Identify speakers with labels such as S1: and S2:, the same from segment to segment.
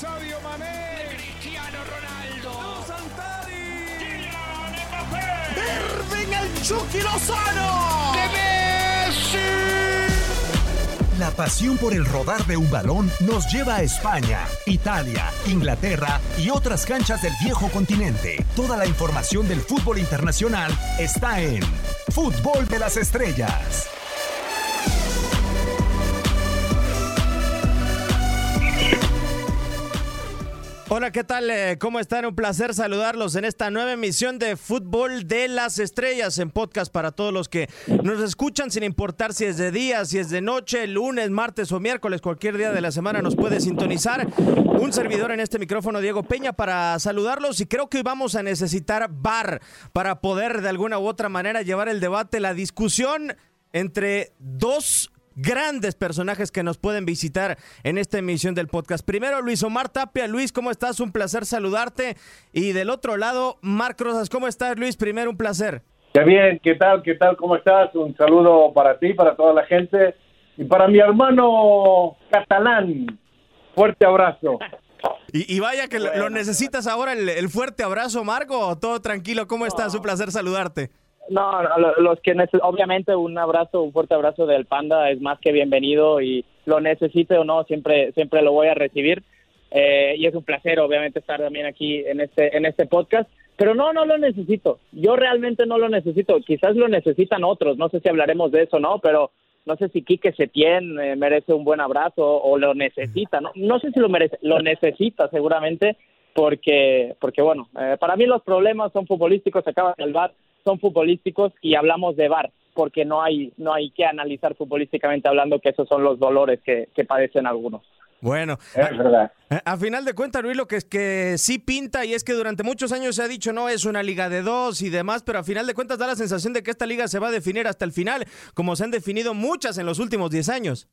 S1: Sadio Mané.
S2: Cristiano Ronaldo.
S1: Santari.
S2: Kylian Mbappé.
S1: Irving el Chucky Lozano.
S2: De Messi.
S3: La pasión por el rodar de un balón nos lleva a España, Italia, Inglaterra y otras canchas del viejo continente. Toda la información del fútbol internacional está en Fútbol de las Estrellas.
S4: Hola, ¿qué tal? Eh, ¿Cómo están? Un placer saludarlos en esta nueva emisión de Fútbol de las Estrellas en podcast para todos los que nos escuchan sin importar si es de día, si es de noche, lunes, martes o miércoles, cualquier día de la semana nos puede sintonizar. Un servidor en este micrófono, Diego Peña, para saludarlos y creo que hoy vamos a necesitar VAR para poder de alguna u otra manera llevar el debate, la discusión entre dos grandes personajes que nos pueden visitar en esta emisión del podcast. Primero, Luis Omar Tapia. Luis, ¿cómo estás? Un placer saludarte. Y del otro lado, Marc Rosas. ¿Cómo estás, Luis? Primero, un placer.
S5: Qué bien, ¿qué tal? ¿Qué tal? ¿Cómo estás? Un saludo para ti, para toda la gente y para mi hermano catalán. Fuerte abrazo.
S4: Y, y vaya que lo- lo necesitas ahora, el, el fuerte abrazo, Marco. Todo tranquilo, ¿cómo estás? Un placer saludarte.
S6: No, no, lo- los que obviamente un abrazo, un fuerte abrazo del Panda es más que bienvenido y lo necesite o no, siempre siempre lo voy a recibir. Eh, y es un placer obviamente estar también aquí en este en este podcast, pero no no lo necesito. Yo realmente no lo necesito. Quizás lo necesitan otros, no sé si hablaremos de eso, no, pero no sé si Quique Setién eh, merece un buen abrazo o lo necesita, no, no sé si lo merece, lo necesita seguramente porque porque bueno, eh, para mí los problemas son futbolísticos, se acaba el VAR, son futbolísticos y hablamos de VAR porque no hay no hay que analizar futbolísticamente hablando que esos son los dolores que, que padecen algunos.
S4: Bueno,
S5: Es verdad.
S4: A, a final de cuentas, Luis, lo que es que sí pinta y es que durante muchos años se ha dicho no es una liga de dos y demás, pero a final de cuentas da la sensación de que esta liga se va a definir hasta el final, como se han definido muchas en los últimos 10 años.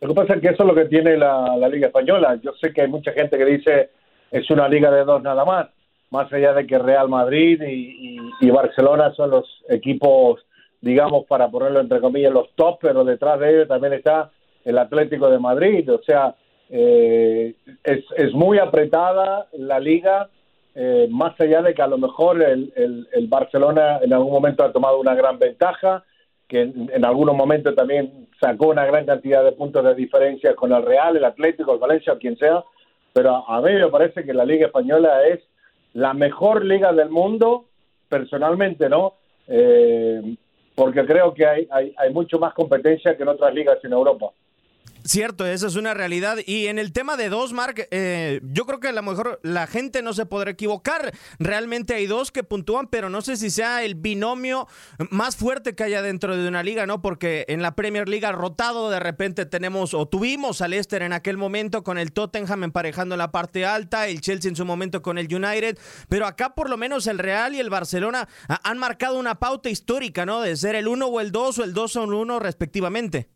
S5: Lo que pasa es que eso es lo que tiene la, la Liga Española. Yo sé que hay mucha gente que dice es una liga de dos nada más, más allá de que Real Madrid y, y- Barcelona son los equipos, digamos, para ponerlo entre comillas, los top, pero detrás de ellos también está el Atlético de Madrid. O sea, eh, es, es muy apretada la liga, eh, más allá de que a lo mejor el, el- el Barcelona en algún momento ha tomado una gran ventaja, que en, algunos momentos también sacó una gran cantidad de puntos de diferencia con el Real, el Atlético, el Valencia quien sea, pero a, a mí me parece que la Liga Española es la mejor liga del mundo, personalmente, ¿no? Eh, porque creo que hay, hay, hay mucho más competencia que en otras ligas en Europa.
S4: Cierto, esa es una realidad. Y en el tema de dos, Mark, eh, yo creo que a lo mejor la gente no se podrá equivocar. Realmente hay dos que puntúan, pero no sé si sea el binomio más fuerte que haya dentro de una liga, ¿no? Porque en la Premier League rotado, de repente tenemos o tuvimos al Leicester en aquel momento con el Tottenham emparejando en la parte alta, el Chelsea en su momento con el United, pero acá por lo menos el Real y el Barcelona ah, han marcado una pauta histórica, ¿no? De ser el uno o el dos o el dos o el uno respectivamente.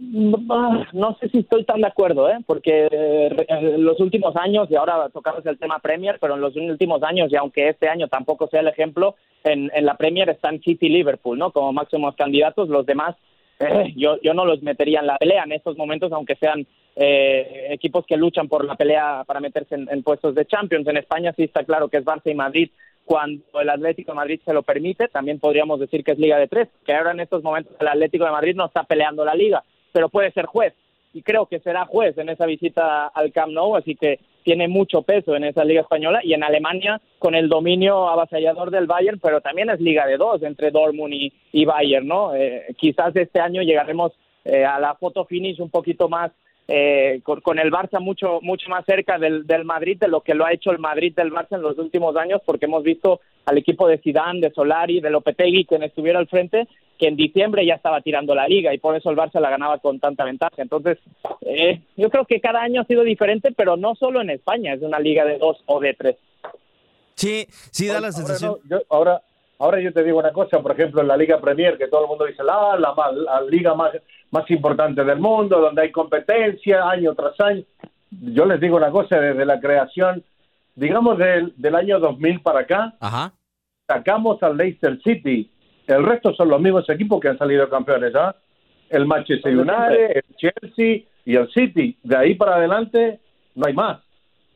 S6: No sé si estoy tan de acuerdo, ¿eh? porque eh, en los últimos años, y ahora tocamos el tema Premier, pero en los últimos años, y aunque este año tampoco sea el ejemplo, en, en la Premier están City y Liverpool, ¿no? Como máximos candidatos, los demás, eh, yo, yo no los metería en la pelea en estos momentos, aunque sean eh, equipos que luchan por la pelea para meterse en, en puestos de Champions. En España sí está claro que es Barça y Madrid. Cuando el Atlético de Madrid se lo permite, también podríamos decir que es Liga de Tres, que ahora en estos momentos el Atlético de Madrid no está peleando la Liga pero puede ser juez y creo que será juez en esa visita al Camp Nou, así que tiene mucho peso en esa liga española y en Alemania con el dominio avasallador del Bayern, pero también es liga de dos entre Dortmund y, y Bayern, ¿no? Eh, quizás este año llegaremos eh, a la foto finish un poquito más eh, con, el Barça mucho mucho más cerca del, del Madrid de lo que lo ha hecho el Madrid del Barça en los últimos años, porque hemos visto al equipo de Zidane, de Solari, de Lopetegui, quien estuviera al frente, que en diciembre ya estaba tirando la liga y por eso el Barça la ganaba con tanta ventaja. Entonces, eh, yo creo que cada año ha sido diferente, pero no solo en España, es una liga de dos o de tres.
S4: Sí, sí da la
S5: Ahora,
S4: sensación.
S5: no, yo- ahora, ahora yo te digo una cosa, por ejemplo, en la Liga Premier, que todo el mundo dice, la, la, ma- la liga más, más importante del mundo, donde hay competencia año tras año. Yo les digo una cosa, desde la creación, digamos del, del año 2000 para acá,
S4: Ajá.
S5: sacamos al Leicester City. El resto son los mismos equipos que han salido campeones, ¿ah? El Manchester United, el Chelsea y el City. De ahí para adelante no hay más.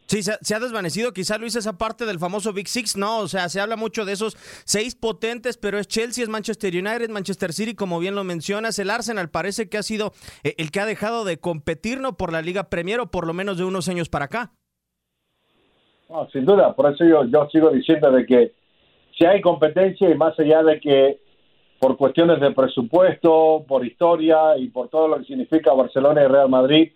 S4: Sí, se, se, ha desvanecido, quizá Luis, esa parte del famoso Big Six, no, o sea, se habla mucho de esos seis potentes, pero es Chelsea, es Manchester United, Manchester City, como bien lo mencionas, el Arsenal parece que ha sido eh, el que ha dejado de competir, ¿no? Por la Liga Premier o por lo menos de unos años para acá.
S5: No, sin duda, por eso yo, yo sigo diciendo de que si hay competencia y más allá de que por cuestiones de presupuesto, por historia y por todo lo que significa Barcelona y Real Madrid,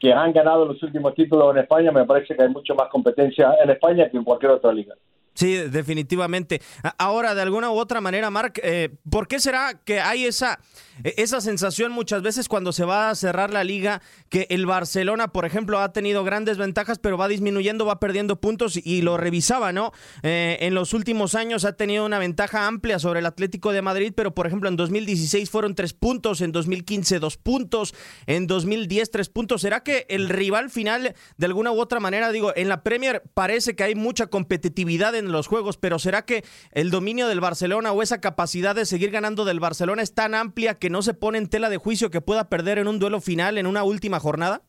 S5: que han ganado los últimos títulos en España, me parece que hay mucho más competencia en España que en cualquier otra liga.
S4: Sí, definitivamente. Ahora, de alguna u otra manera, Marc, eh, ¿por qué será que hay esa, esa sensación muchas veces cuando se va a cerrar la liga que el Barcelona, por ejemplo, ha tenido grandes ventajas, pero va disminuyendo, va perdiendo puntos y lo revisaba, ¿no? Eh, en los últimos años ha tenido una ventaja amplia sobre el Atlético de Madrid, pero por ejemplo en 2016 fueron tres puntos, en 2015 dos puntos, en 2010 tres puntos. ¿Será que el rival final, de alguna u otra manera, digo, en la Premier parece que hay mucha competitividad los juegos, pero ¿será que el dominio del Barcelona o esa capacidad de seguir ganando del Barcelona es tan amplia que no se pone en tela de juicio que pueda perder en un duelo final, en una última jornada?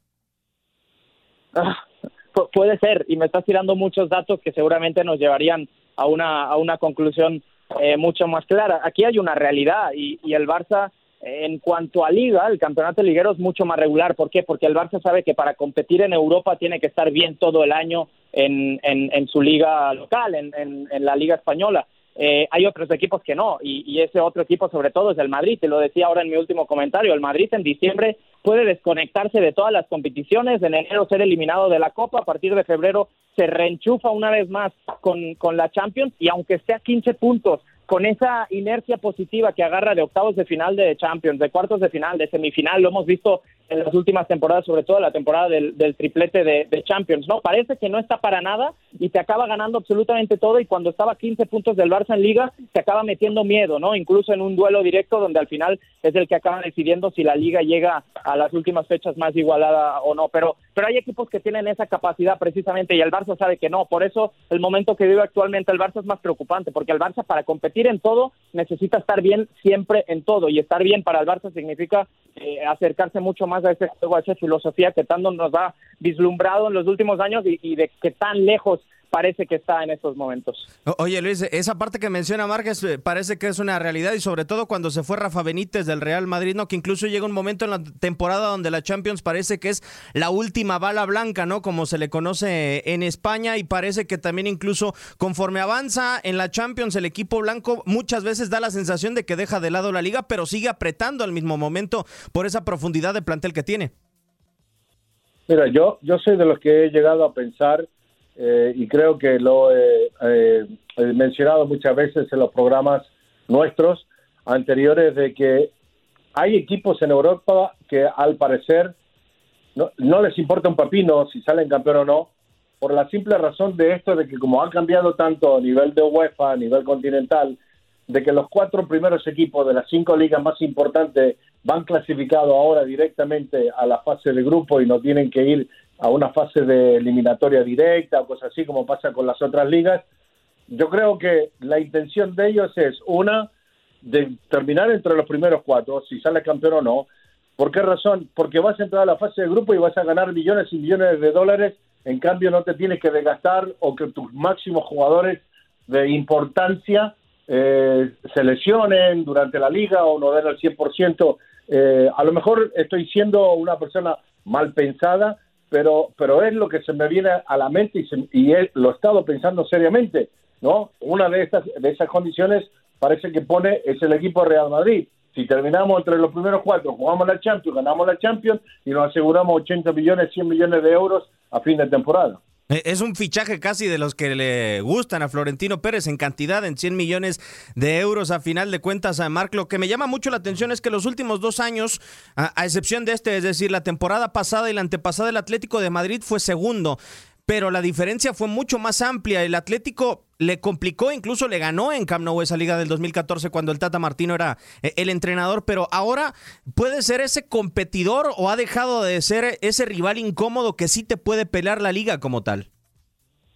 S6: Ah, puede ser, y me estás tirando muchos datos que seguramente nos llevarían a una, a una conclusión eh, mucho más clara. Aquí hay una realidad y, y el Barça en cuanto a liga, el campeonato liguero es mucho más regular. ¿Por qué? Porque el Barça sabe que para competir en Europa tiene que estar bien todo el año en, su liga local, en, la liga española. Eh, hay otros equipos que no, y, y, ese otro equipo sobre todo es el Madrid, te lo decía ahora en mi último comentario, el Madrid en diciembre puede desconectarse de todas las competiciones, en enero ser eliminado de la Copa, a partir de febrero se reenchufa una vez más con, con la Champions y aunque esté a 15 puntos con esa inercia positiva que agarra de octavos de final de Champions, de cuartos de final, de semifinal, lo hemos visto en las últimas temporadas, sobre todo la temporada del, triplete de, Champions, ¿no? Parece que no está para nada y te acaba ganando absolutamente todo y cuando estaba a 15 puntos del Barça en Liga, te acaba metiendo miedo, ¿no? Incluso en un duelo directo donde al final es el que acaba decidiendo si la Liga llega a las últimas fechas más igualada o no, pero, pero hay equipos que tienen esa capacidad precisamente y el Barça sabe que no, por eso el momento que vive actualmente el Barça es más preocupante, porque el Barça para competir en todo necesita estar bien siempre en todo. Y estar bien para el Barça significa eh, acercarse mucho más a ese juego, a esa filosofía que tanto nos ha vislumbrado en los últimos años y, de que tan lejos parece que está en estos momentos.
S4: Oye Luis, esa parte que menciona Márquez eh, parece que es una realidad y sobre todo cuando se fue Rafa Benítez del Real Madrid, ¿no? Que incluso llega un momento en la temporada donde la Champions parece que es la última bala blanca, ¿no? Como se le conoce en España y parece que también incluso conforme avanza en la Champions el equipo blanco muchas veces da la sensación de que deja de lado la liga, pero sigue apretando al mismo momento por esa profundidad de plantel que tiene.
S5: Mira, yo, yo soy de los que he llegado a pensar eh, y creo que lo he mencionado muchas veces en los programas nuestros anteriores de que hay equipos en Europa que al parecer no, no les importa un papino si salen campeón o no, por la simple razón de esto de que como ha cambiado tanto a nivel de UEFA, a nivel continental, de que los cuatro primeros equipos de las cinco ligas más importantes van clasificados ahora directamente a la fase de grupo y no tienen que ir a una fase de eliminatoria directa o cosas así como pasa con las otras ligas. Yo creo que la intención de ellos es una de terminar entre los primeros cuatro, si sale campeón o no. ¿Por qué razón? Porque vas a entrar a la fase de grupo y vas a ganar millones y millones de dólares, en cambio no te tienes que desgastar o que tus máximos jugadores de importancia eh, se lesionen durante la liga o no den el 100%. Eh, a lo mejor estoy siendo una persona mal pensada, pero, pero es lo que se me viene a la mente y, y lo he estado pensando seriamente. ¿no? Una de, estas, de esas condiciones parece que pone es el equipo Real Madrid. Si terminamos entre los primeros cuatro, jugamos la Champions, ganamos la Champions y nos aseguramos 80 millones, 100 millones de euros a fin de temporada.
S4: Eh, es un fichaje casi de los que le gustan a Florentino Pérez en cantidad, en 100 millones de euros a final de cuentas a Marc. Lo que me llama mucho la atención es que los últimos dos años, a, a excepción de este, es decir, la temporada pasada y la antepasada, el Atlético de Madrid fue segundo pero la diferencia fue mucho más amplia. El Atlético le complicó, incluso le ganó en Camp Nou esa liga del 2014 cuando el Tata Martino era eh, el entrenador, pero ahora puede ser ese competidor o ha dejado de ser ese rival incómodo que sí te puede pelear la liga como tal.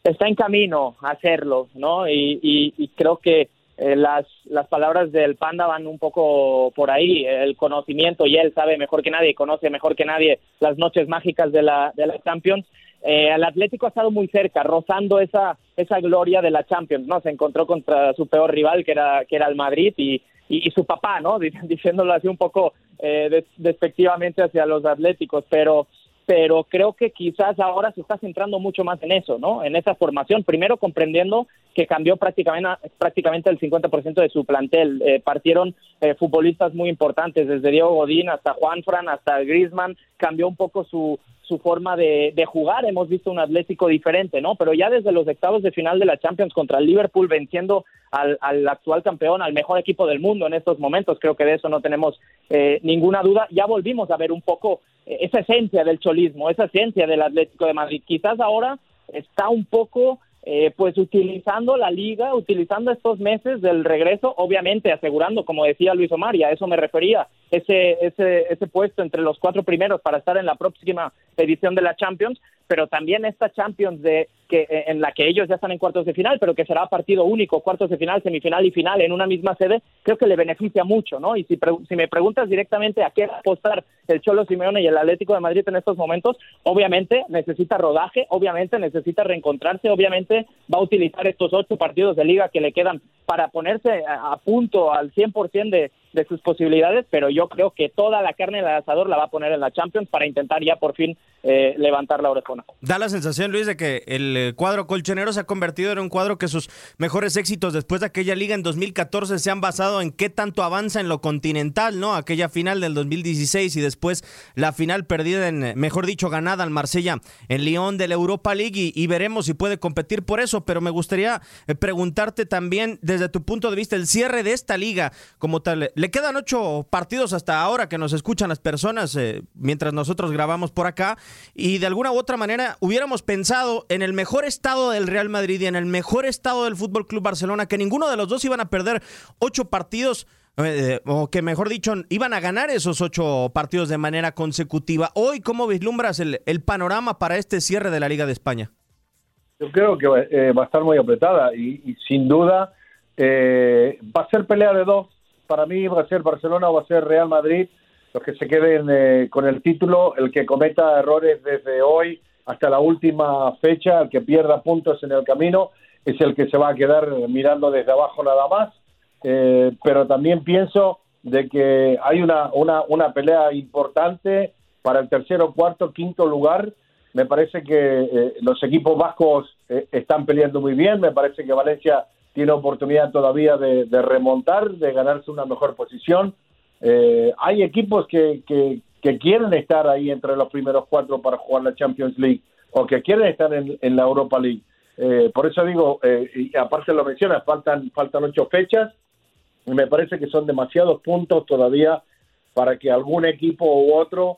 S6: Está en camino a hacerlo, ¿no? Y, creo que eh, las, las palabras del Panda van un poco por ahí, el conocimiento, y él sabe mejor que nadie, conoce mejor que nadie las noches mágicas de la, de la Champions eh, el Atlético ha estado muy cerca, rozando esa esa gloria de la Champions, ¿no? Se encontró contra su peor rival, que era que era el Madrid, y, y, su papá, ¿no? Diciéndolo así un poco eh, despectivamente hacia los Atléticos, pero pero creo que quizás ahora se está centrando mucho más en eso, ¿no? En esa formación, primero comprendiendo que cambió prácticamente, prácticamente el 50% de su plantel. Eh, partieron eh, futbolistas muy importantes, desde Diego Godín hasta Juan Fran, hasta Griezmann, cambió un poco su, su forma de, de, jugar. Hemos visto un Atlético diferente, ¿no? Pero ya desde los octavos de final de la Champions contra el Liverpool, venciendo al, al actual campeón, al mejor equipo del mundo en estos momentos, creo que de eso no tenemos eh, ninguna duda. Ya volvimos a ver un poco eh, esa esencia del cholismo, esa esencia del Atlético de Madrid. Quizás ahora está un poco eh, pues utilizando la liga, utilizando estos meses del regreso, obviamente asegurando, como decía Luis Omar, y a eso me refería, ese, ese, ese puesto entre los cuatro primeros para estar en la próxima edición de la Champions, pero también esta Champions de que eh, en la que ellos ya están en cuartos de final, pero que será partido único, cuartos de final, semifinal y final en una misma sede, creo que le beneficia mucho, ¿no? Y si, si me preguntas directamente a qué apostar el Cholo Simeone y el Atlético de Madrid en estos momentos, obviamente necesita rodaje, obviamente necesita reencontrarse, obviamente va a utilizar estos ocho partidos de liga que le quedan para ponerse a, punto al 100% de, de sus posibilidades, pero yo creo que toda la carne del asador la va a poner en la Champions para intentar ya por fin eh, levantar la orejona.
S4: Da la sensación, Luis, de que el eh, cuadro colchonero se ha convertido en un cuadro que sus mejores éxitos después de aquella liga en 2014 se han basado en qué tanto avanza en lo continental, ¿no? Aquella final del 2016 y después la final perdida en, mejor dicho, ganada al Marsella en Lyon de la Europa League y, veremos si puede competir por eso, pero me gustaría eh, preguntarte también tu punto de vista el cierre de esta liga como tal. Le quedan ocho partidos hasta ahora que nos escuchan las personas mientras nosotros grabamos por acá y de alguna u otra manera hubiéramos pensado en el mejor estado del Real Madrid y en el mejor estado del Fútbol Club Barcelona que ninguno de los dos iban a perder ocho partidos eh, o que mejor dicho iban a ganar esos ocho partidos de manera consecutiva. Hoy, ¿cómo vislumbras el, panorama para este cierre de la Liga de España?
S5: Yo creo que eh, va a estar muy apretada y, sin duda eh, va a ser pelea de dos. Para mí va a ser Barcelona o va a ser Real Madrid los que se queden eh, con el título, el que cometa errores desde hoy hasta la última fecha, el que pierda puntos en el camino, es el que se va a quedar mirando desde abajo nada más. Eh, pero también pienso de que hay una, una, una pelea importante para el tercero, cuarto, quinto lugar. Me parece que eh, los equipos vascos están peleando muy bien. Me parece que Valencia tiene oportunidad todavía de remontar, de ganarse una mejor posición. Eh, hay equipos que, quieren estar ahí entre los primeros cuatro para jugar la Champions League o que quieren estar en, la Europa League. Eh, por eso digo, eh, y aparte lo mencionas, faltan, faltan ocho fechas y me parece que son demasiados puntos todavía para que algún equipo u otro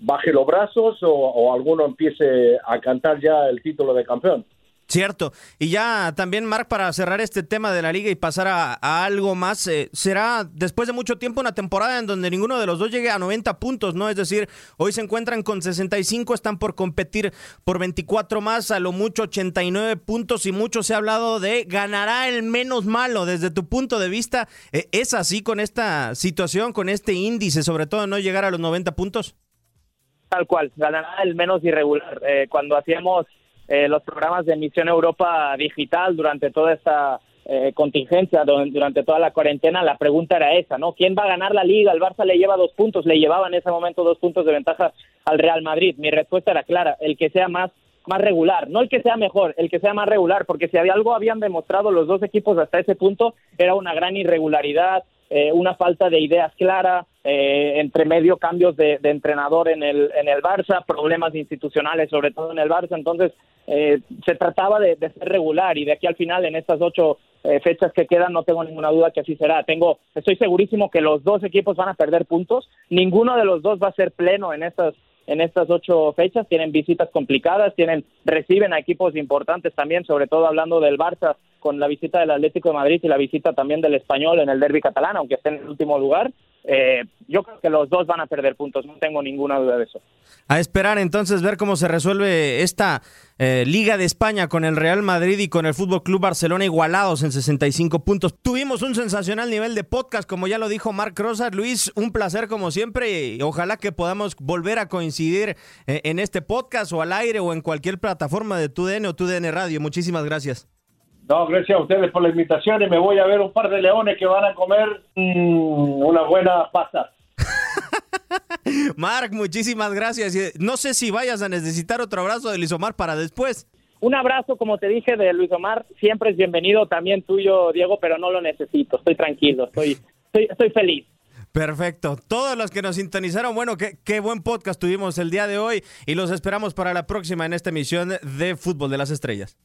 S5: baje los brazos o alguno empiece a cantar ya el título de campeón.
S4: Cierto. Y ya también, Marc, para cerrar este tema de la liga y pasar a, algo más, eh, será después de mucho tiempo una temporada en donde ninguno de los dos llegue a 90 puntos, ¿no? Es decir, hoy se encuentran con 65, están por competir por 24 más, a lo mucho 89 puntos y mucho se ha hablado de ganará el menos malo. Desde tu punto de vista, eh, ¿es así con esta situación, con este índice, sobre todo no llegar a los 90 puntos?
S6: Tal cual, ganará el menos irregular. Eh, cuando hacíamos eh, los programas de Misión Europa Digital durante toda esta eh, contingencia, durante toda la cuarentena, la pregunta era esa, ¿no? ¿Quién va a ganar la liga? El Barça le lleva dos puntos, le llevaba en ese momento dos puntos de ventaja al Real Madrid. Mi respuesta era clara, el que sea más más regular, no el que sea mejor, el que sea más regular, porque si había algo habían demostrado los dos equipos hasta ese punto era una gran irregularidad, eh, una falta de ideas claras, eh, entre medio cambios de, entrenador en el, en el Barça, problemas institucionales, sobre todo en el Barça. Entonces, eh, se trataba de, ser regular y de aquí al final, en estas ocho fechas que quedan, no tengo ninguna duda que así será. Tengo, estoy segurísimo que los dos equipos van a perder puntos. Ninguno de los dos va a ser pleno en estas en estas ocho fechas. Tienen visitas complicadas, tienen reciben a equipos importantes también, sobre todo hablando del Barça con la visita del Atlético de Madrid y la visita también del Español en el derby catalán, aunque esté en el último lugar. eh, yo creo que los dos van a perder puntos, no tengo ninguna duda de eso.
S4: A esperar entonces ver cómo se resuelve esta eh, Liga de España con el Real Madrid y con el Fútbol Club Barcelona igualados en 65 puntos. Tuvimos un sensacional nivel de podcast, como ya lo dijo Marc Rosas. Luis, un placer como siempre y ojalá que podamos volver a coincidir eh, en este podcast o al aire o en cualquier plataforma de TUDN o TUDN Radio. Muchísimas gracias.
S5: No, gracias a ustedes por la invitación y me voy a ver un par de leones que van a comer mm, una buena pasta.
S4: Marc, muchísimas gracias. Eh, No sé si vayas a necesitar otro abrazo de Luis Omar para después.
S6: Un abrazo, como te dije, de Luis Omar, siempre es bienvenido, también tuyo, Diego, pero no lo necesito, estoy tranquilo, estoy, estoy, estoy feliz.
S4: Perfecto. Todos los que nos sintonizaron, bueno, qué, qué buen podcast tuvimos el día de hoy y los esperamos para la próxima en esta emisión de Fútbol de las Estrellas.